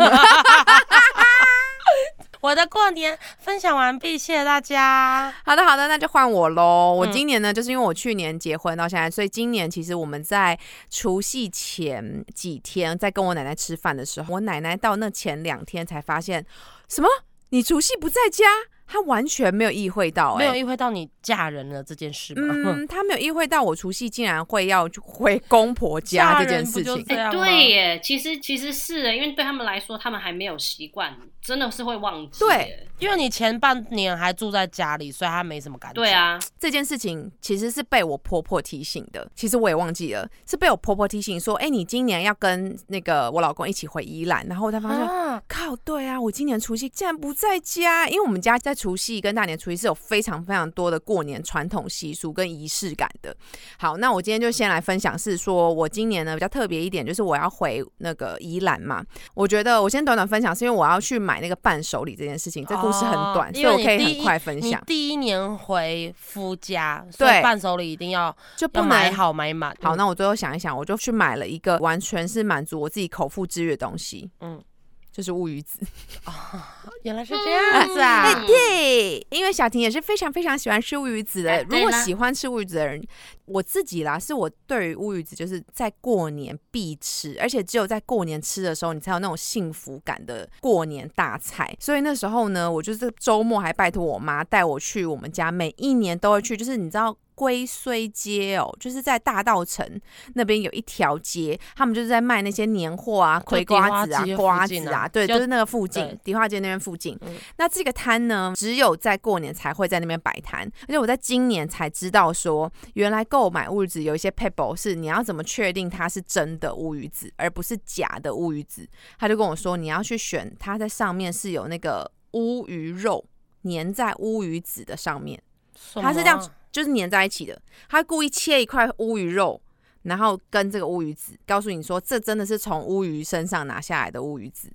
我的过年分享完毕，谢谢大家。好的，好的，那就换我喽。我嗯今年呢，就是因为我去年结婚到现在，所以今年其实我们在除夕前几天在跟我奶奶吃饭的时候，我奶奶到那前两天才发现，什么？你除夕不在家？她完全没有意会到、哎。没有意会到你嫁人了这件事吗？嗯，他没有意会到我除夕竟然会要回公婆家这件事情。就这样吗对耶，其实其实是耶因为对他们来说，他们还没有习惯，真的是会忘记。对，因为你前半年还住在家里，所以他没什么感觉。对，啊，这件事情其实是被我婆婆提醒的，其实我也忘记了，是被我婆婆提醒说，哎、你今年要跟那个我老公一起回宜兰，然后我才发现。啊，靠，对啊，我今年除夕竟然不在家，因为我们家在除夕跟大年初一是有非常非常多的过年传统习俗跟仪式感的。好，那我今天就先来分享，是说我今年呢比较特别一点，就是我要回那个宜兰嘛。我觉得我先短短分享，是因为我要去买那个伴手礼这件事情，这故事很短，哦所以我可以很快分享，第一年回夫家，所以对伴手礼一定要就不要买好买满。好，嗯那我最后想一想，我就去买了一个完全是满足我自己口腹之欲的东西，嗯嗯，就是乌鱼子哦。原来是这样子啊！哎，对，因为小婷也是非常非常喜欢吃乌鱼子的。如果喜欢吃乌鱼子的人，我自己啦，是我对于乌鱼子就是在过年必吃，而且只有在过年吃的时候，你才有那种幸福感的过年大菜。所以那时候呢，我就是周末还拜托我妈带我去我们家，每一年都会去，就是你知道。龟虽街哦，就是在大道城那边有一条街，他们就是在卖那些年货啊、葵瓜子啊瓜子啊，对，就就是那个附近，迪化街那边附近。嗯那这个摊呢，只有在过年才会在那边摆摊，而且我在今年才知道说，原来购买乌鱼子有一些 pebble 是你要怎么确定它是真的乌鱼子，而不是假的乌鱼子。他就跟我说，你要去选它在上面是有那个乌鱼肉粘在乌鱼子的上面，它是这样就是粘在一起的。他故意切一块乌鱼肉。然后跟这个乌鱼子，告诉你说，这真的是从乌鱼身上拿下来的乌鱼子，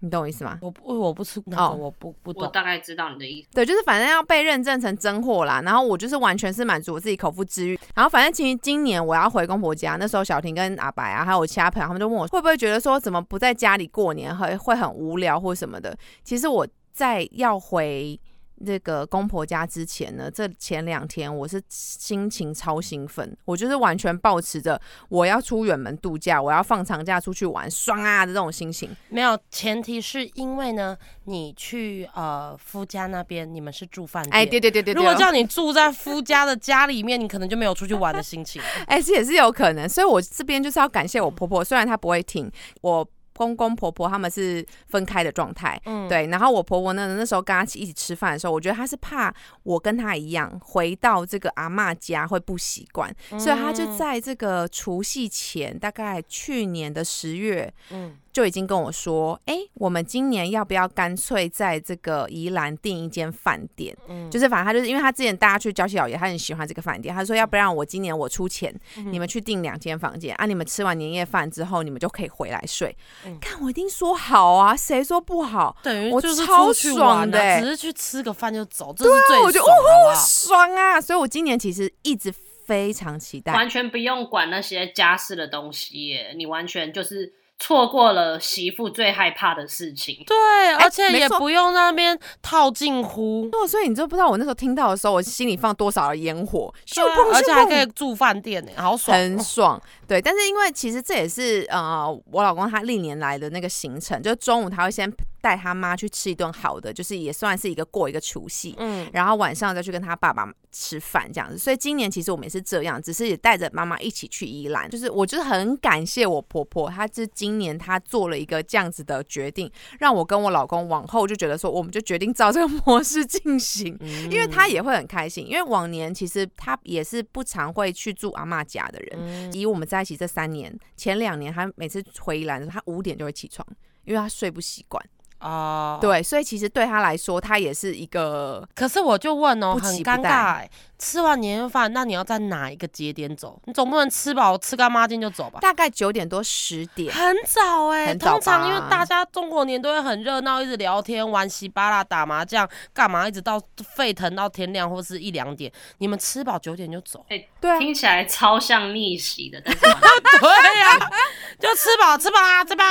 你懂我意思吗？我不我不吃那哦个，我不不懂我。大概知道你的意思。对，就是反正要被认证成真货啦。然后我就是完全是满足我自己口腹之欲。然后反正其实今年我要回公婆家，那时候小婷跟阿白啊，还有我其他朋友，他们就问我会不会觉得说怎么不在家里过年，会会很无聊或什么的。其实我在要回。这个公婆家之前呢，这前两天我是心情超兴奋，我就是完全保持着我要出远门度假，我要放长假出去玩，爽啊的这种心情。没有，前提是因为呢，你去呃夫家那边，你们是住饭店。哎，对对对对对，如果叫你住在夫家的家里面，你可能就没有出去玩的心情。哎、这也是有可能，所以我这边就是要感谢我婆婆，虽然她不会听，我公公婆婆他们是分开的状态。嗯，对，然后我婆婆呢，那时候跟她一起吃饭的时候，我觉得她是怕我跟她一样回到这个阿妈家会不习惯，所以她就嗯在这个除夕前，大概去年的十月，嗯就已经跟我说，哎，我们今年要不要干脆在这个宜兰订一间饭店？嗯就是反正他就是因为他之前大家去礁溪老爷，他很喜欢这个饭店，他说要不然我今年我出钱，嗯你们去订两间房间啊，你们吃完年夜饭之后，你们就可以回来睡。嗯看我一定说好啊，谁说不好？等于就是超爽的欸只是去吃个饭就走，这是最我就爽，好不好？爽啊！所以我今年其实一直非常期待。完全不用管那些家事的东西耶，你完全就是错过了媳妇最害怕的事情。对，而且也不用那边套近乎，哦，所以你就不知道我那时候听到的时候，我心里放多少的烟火，咻对啊而且还可以住饭店呢，好爽哦。很爽。对，但是因为其实这也是呃，我老公他历年来的那个行程，就中午他会先带他妈去吃一顿好的，就是也算是一个过一个除夕。嗯，然后晚上再去跟他爸爸吃饭这样子，所以今年其实我们也是这样，只是也带着妈妈一起去宜兰。就是我就是很感谢我婆婆，她是今年她做了一个这样子的决定，让我跟我老公往后就觉得说，我们就决定照这个模式进行。嗯因为她也会很开心，因为往年其实她也是不常会去住阿嬷家的人。嗯以我们在一起这三年，前两年他每次回宜兰的时候，他五点就会起床，因为他睡不习惯。哦，。对，所以其实对他来说，他也是一个可是我就问哦，不很尴尬哎，吃完年夜饭，那你要在哪一个节点走？你总不能吃饱吃干抹净就走吧？大概九点多十点。很早哎、很早通常因为大家中国年都会很热闹，一直聊天、玩稀巴拉、打麻将，干嘛一直到沸腾到天亮或是一两点。你们吃饱九点就走？哎对啊，听起来超像逆袭的，但 是对呀、就吃饱吃饱啦，拜拜。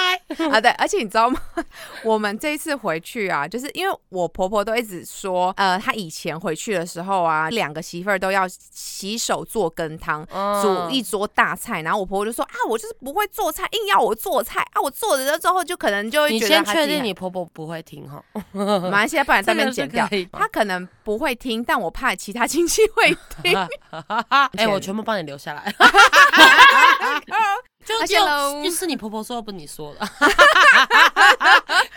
啊，对，而且你知道吗？我们这一次回去啊，就是因为我婆婆都一直说，呃，她以前回去的时候啊，两个媳妇儿都要洗手做羹汤，煮一桌大菜，然后我婆婆就说啊，我就是不会做菜，硬要我做菜啊，我做了之后就可能就会你觉得先确定你婆婆不会听哈？马来西亚，不然这边这个是剪掉她可能不会听，但我怕其他亲戚会听。哎、我全部帮你留下来。就就就是你婆婆说的，不是你说的。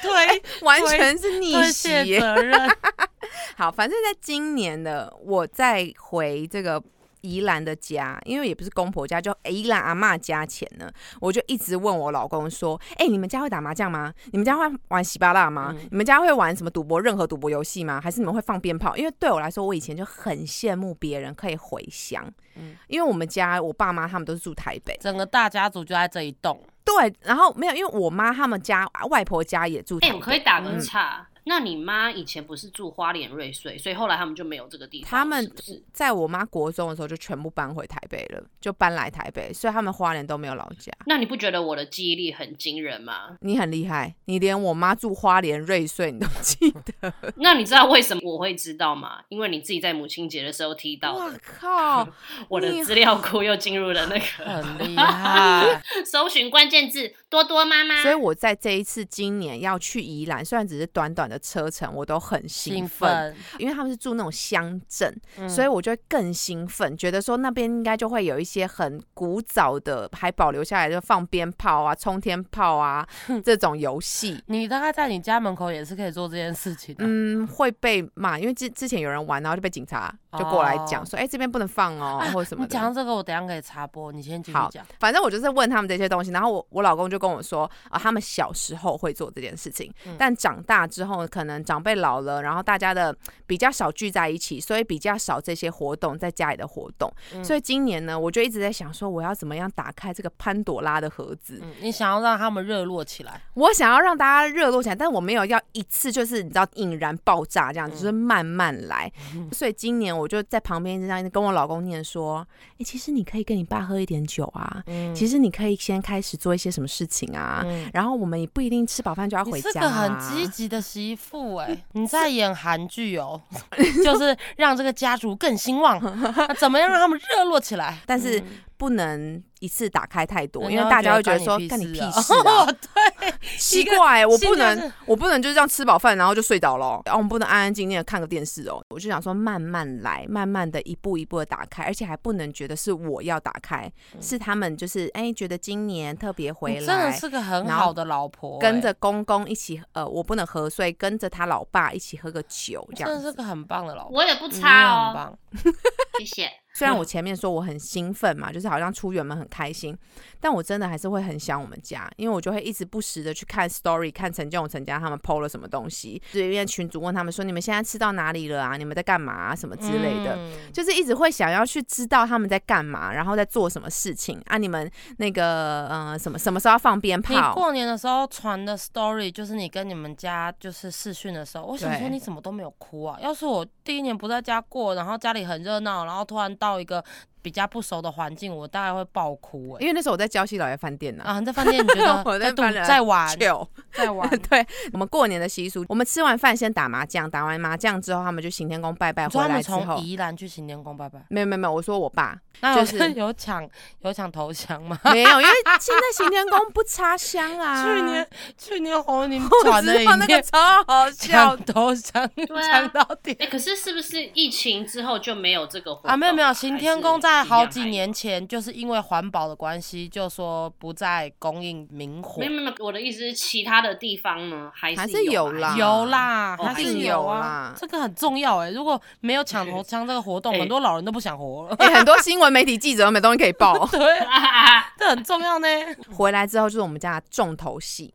对，完全是逆袭。责任。好，反正在今年的我再回这个宜兰的家，因为也不是公婆家，就宜兰阿妈家前呢，我就一直问我老公说：“哎、你们家会打麻将吗？你们家会玩喜巴辣吗？嗯你们家会玩什么赌博，任何赌博游戏吗？还是你们会放鞭炮？”因为对我来说，我以前就很羡慕别人可以回乡，嗯因为我们家我爸妈他们都是住台北，整个大家族就在这一栋。对，然后没有，因为我妈他们家外婆家也住台哎、北，我可以打个嗯岔。那你妈以前不是住花莲瑞穗，所以后来他们就没有这个地方，他们是在我妈国中的时候就全部搬回台北了，就搬来台北，所以他们花莲都没有老家。那你不觉得我的记忆力很惊人吗？你很厉害，你连我妈住花莲瑞穗你都记得。那你知道为什么我会知道吗？因为你自己在母亲节的时候提到哇的，靠！我的资料库又进入了那个很厉害，搜寻关键字“多多妈妈”。所以我在这一次今年要去宜兰，虽然只是短短的车程，我都很兴兴奋，奋，因为他们是住那种乡镇，嗯所以我就会更兴奋，觉得说那边应该就会有一些很古早的，还保留下来就放鞭炮啊、冲天炮啊这种游戏。你大概在你家门口也是可以做这件事情的。嗯，会被骂，因为之之前有人玩，然后就被警察就过来讲哦说，哎、这边不能放哦，啊或者什么的。你讲这个，我等下可以插播，你先继续好讲。反正我就是问他们这些东西，然后我我老公就跟我说啊，他们小时候会做这件事情，嗯但长大之后可能长辈老了，然后大家的比较少聚在一起，所以比较少这些活动在家里的活动。嗯所以今年呢，我就一直在想说，我要怎么样打开这个潘朵拉的盒子？嗯，你想要让他们热络起来，我想要让大家热络起来，但我没有要一次就是你知道引燃爆炸这样，就是慢慢来。所以今年我就在旁边这样跟我老公念说：“哎、其实你可以跟你爸喝一点酒啊，嗯其实你可以先开始做一些什么事情啊。嗯然后我们也不一定吃饱饭就要回家、你是个啊。很积极的媳妇哎、你在演韩剧哦，就是让这个家族更兴旺。怎么样让他们热络起来？但是嗯不能一次打开太多，因为大家会觉得干说干你屁事啊 对，奇怪、我不能，我不能就是这样吃饱饭然后就睡着了哦，然后我们不能安安静静的看个电视哦。我就想说慢慢来，慢慢的一步一步的打开，而且还不能觉得是我要打开，是他们就是哎觉得今年特别回来真的来。是个很好的老婆、跟哎着公公一起，呃，我不能喝，所以跟着他老爸一起喝个酒，这样子。真的是个很棒的老婆，我也不差哦，很棒。谢谢。虽然我前面说我很兴奋嘛，就是好像出远门很开心，但我真的还是会很想我们家，因为我就会一直不时的去看 story，看陈建勇、陈家他们 PO 了什么东西，就是因为群主问他们说你们现在吃到哪里了啊？你们在干嘛啊？什么之类的。嗯就是一直会想要去知道他们在干嘛，然后在做什么事情啊？你们那个呃什么什么时候要放鞭你炮？过年的时候传的 story，就是你跟你们家就是视讯的时候，我想说你怎么都没有哭啊？要是我第一年不在家过，然后家里很热闹，然后突然到一个比较不熟的环境，我大概会爆哭哎、因为那时候我在礁溪老爷饭店呢、啊，你在饭店你觉得 我在在赌在玩就 在玩，对我们过年的习俗，我们吃完饭先打麻将，打完麻将之后，他们就行天宫拜拜，回来之后从，宜兰去行天宫拜拜，没有没有没有，我说我爸那有就是有抢有抢头香吗？没有，因为现在行天宫不插香啊。去年去年红你我传的那个影片，超好笑抢，头香抢到点哎、可是是不是疫情之后就没有这个活动啊，没有没有，行天宫在好一样还有几年前就是因为环保的关系，就说不再供应明火没有。没我的意思是其他的地方呢，还是还是有啦有啦，哦还是有啊啦，这个很重要哎。如果没有抢头 枪这个活动，哎很多老人都不想活了。欸很多新闻媒体记者都没东西可以报。对，啊这很重要呢。回来之后就是我们家的重头戏，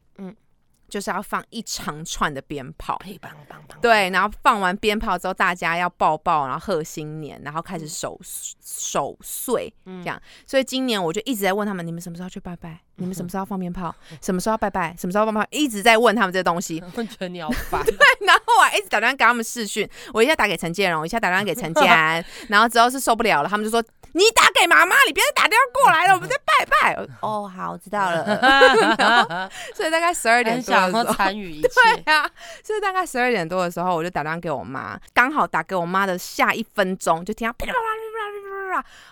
就是要放一长串的鞭炮。噼棒棒棒，对，然后放完鞭炮之后，大家要抱抱，然后贺新年，然后开始守守岁，嗯这样。所以今年我就一直在问他们：你们什么时候去拜拜？你们什么时候放鞭炮？什么时候拜拜？什么时候放炮？一直在问他们这些东西。我觉得你好烦。然后我还一直打电话给他们视讯，我一下打给陈建荣，一下打电话给陈建安，然后之后是受不了了，他们就说：你打给妈妈，你别再打电话过来了，我们在拜拜。哦，好，我知道了。所以大概十二点多的时候。参与一 对呀。啊，所以大概十二点多的时候，我就打电话给我妈，刚好打给我妈的下一分钟，就听到噼里啪啦，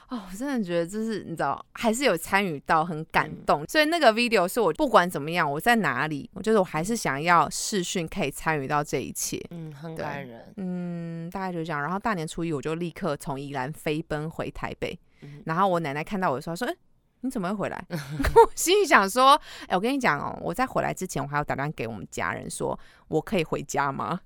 哦，我真的觉得就是你知道，还是有参与到，很感动。所以那个 video 是我不管怎么样，我在哪里，我就是我还是想要视讯可以参与到这一切。嗯，很感人。嗯，大概就这样。然后大年初一我就立刻从宜兰飞奔回台北，嗯然后我奶奶看到我的时候说：“哎、你怎么会回来？” 我心里想说：“哎、我跟你讲哦，我在回来之前，我还要打电话给我们家人说，我可以回家吗？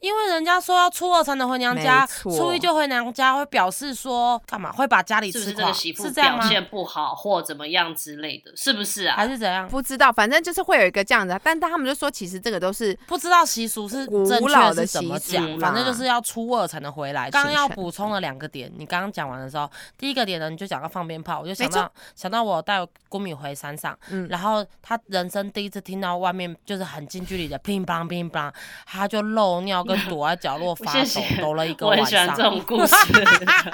因为人家说要初二才能回娘家，初一就回娘家，会表示说干嘛？会把家里是不吃垮？是这个媳妇是这样吗？表现不好或怎么样之类的？是不是啊？还是怎样？不知道，反正就是会有一个这样子啊。但但他们就说，其实这个都是不知道习俗是古正老的怎么习俗讲，反正就是要初二才能回来。刚刚要补充了两个点，你刚刚讲完的时候，第一个点呢，你就讲到放鞭炮，我就想到想到我带郭米回山上，嗯然后他人生第一次听到外面就是很近距离的乒乓乒乓，他就漏尿跟躲在角落发谢抖，抖了一个我晚上很喜欢这。种故事。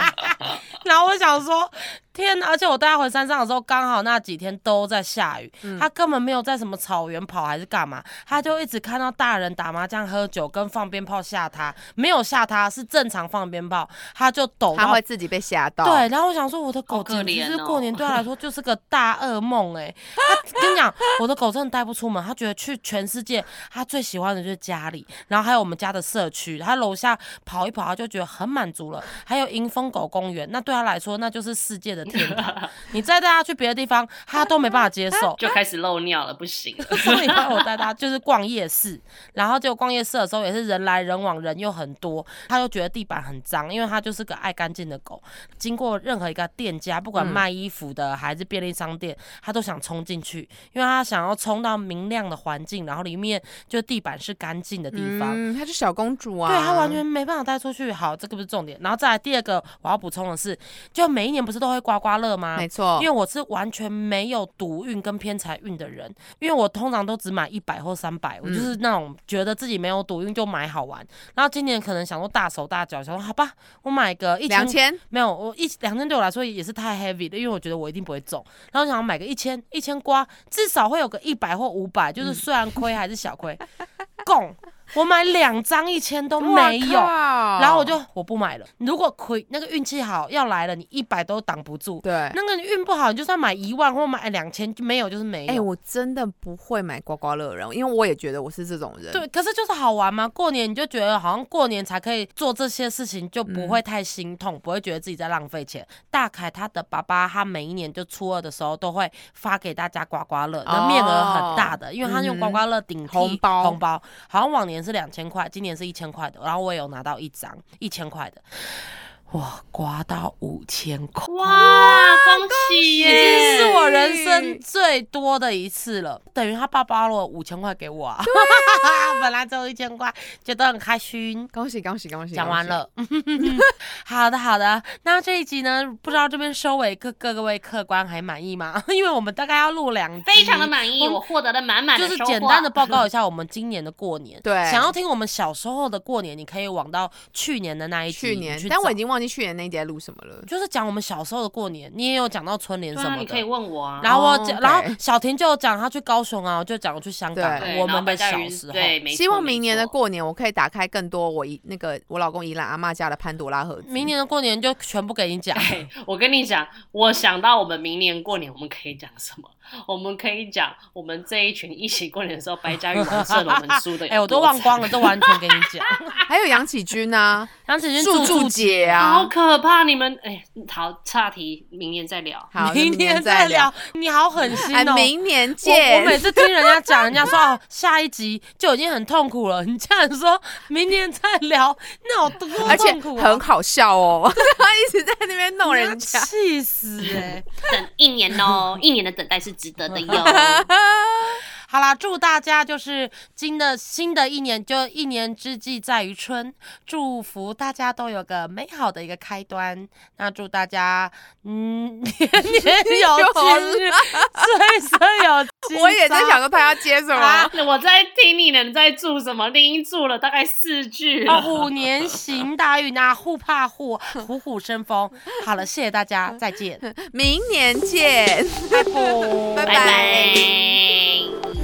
然后我想说，天哪！而且我带他回山上的时候，刚好那几天都在下雨，嗯他根本没有在什么草原跑还是干嘛，他就一直看到大人打麻将、喝酒跟放鞭炮吓他，没有吓他，是正常放鞭炮，他就抖到他会。自己被吓到。对，然后我想说，我的狗好可简直是怜哦过年对他来说就是个大噩梦哎、他跟你讲，我的狗真的带不出门，他觉得去全世界，他最喜欢的就是家里，然后还有我们家的社区，他楼下跑一跑，他就觉得很满足了。还有迎风狗公园，那对他来说那就是世界的天堂。你再带他去别的地方，他都没办法接受。就开始漏尿了，不行。所以我带他就是逛夜市，然后就逛夜市的时候也是人来人往，人又很多，他就觉得地板很脏，因为他就是个爱干净的狗。经过任何一个店家，不管嗯卖衣服的还是便利商店，他都想冲进去，因为他想要冲到明亮的环境，然后里面就地板是干净的地方。嗯，她是小公主啊。对他完全没办法带出去。好，这个不是重点。然后再来第二个，我要补充的是，就每一年不是都会刮刮乐吗？没错因为，我是完全没有赌运跟偏财运的人，因为我通常都只买一百或三百，我嗯就是那种觉得自己没有赌运就买好玩。然后今年可能想说大手大脚，想说好吧，我买个一两千，千，没有，我一两千对我来说也是太 heavy 的，因为我觉得我一定不会中。然后想要买个一千，一千刮至少会有个一百或五百，就是虽然亏还是小亏。供我买两张一千都没有。然后我就我不买了。如果亏那个运气好要来了，你一百都挡不住。对。那个你运不好，你就算买一万或买两千，就没有就是没有。哎、我真的不会买刮刮乐人，因为我也觉得我是这种人。对，可是就是好玩嘛。过年你就觉得好像过年才可以做这些事情，就不会太心痛，不会觉得自己在浪费钱。大凯他的爸爸，他每一年就初二的时候都会发给大家刮刮乐，那面额很大的，因为他用刮刮乐顶替红包红包，好像往年是两千块，今年是一千块的，然后我也有拿到一张一千块的。哇，刮到五千块，哇，恭喜耶已耶！经是我人生最多的一次了，等于他爸爸了五千块给我啊，本来只有一千块，觉得很开心。恭喜恭喜恭喜！讲完，了，好的好的，那这一集呢，不知道这边收尾各各位客官还满意吗？因为我们大概要录两集，非常的满意，我我获得了满满的就是简单的报告一下我们今年的过年。对想要听我们小时候的过年，你可以往到去年的那一集去年去，但我已经忘记去年那一集在录什么了。就是讲我们小时候的过年，你也有讲到春联什么你可以的。问我啊。然后我哦讲，然后小婷就有讲她去高雄啊，我就讲我去香港我们的小时候。对，希望明年的。过年，我可以打开更多我一那个我老公宜兰阿妈家的潘多拉盒子。明年的过年就全部给你讲。哎我跟你讲，我想到我们明年过年我们可以讲什么？我们可以讲我们这一群一起过年的时候，白嘉玉玩射龙门输的。哎、我都忘光了，。都完全给你讲。还有杨启军啊，杨启军祝祝姐啊好啊，可怕！你们哎，好，岔题，明年再聊。好，明年再聊。。你好狠心哎，哦！明年见。我每次听人家讲，人家说哦，下一集就已经很痛苦了，你这样说明年再聊，那有多而且痛苦、啊？很好笑哦，他一直在那边弄人家。气死哎、等一年哦，一年的等待是值得的哟。好啦，祝大家就是新的新的一年，就一年之计在于春，祝福大家都有个美好的一个开端。那祝大家嗯 年年有今日，岁岁有今朝。我也在想说他要接什么啊。我在听你们在祝什么，林祝了大概四句了。哦，虎年行大运啊，互怕虎，虎虎生风。好了，谢谢大家，再见，明年见，拜拜拜拜拜。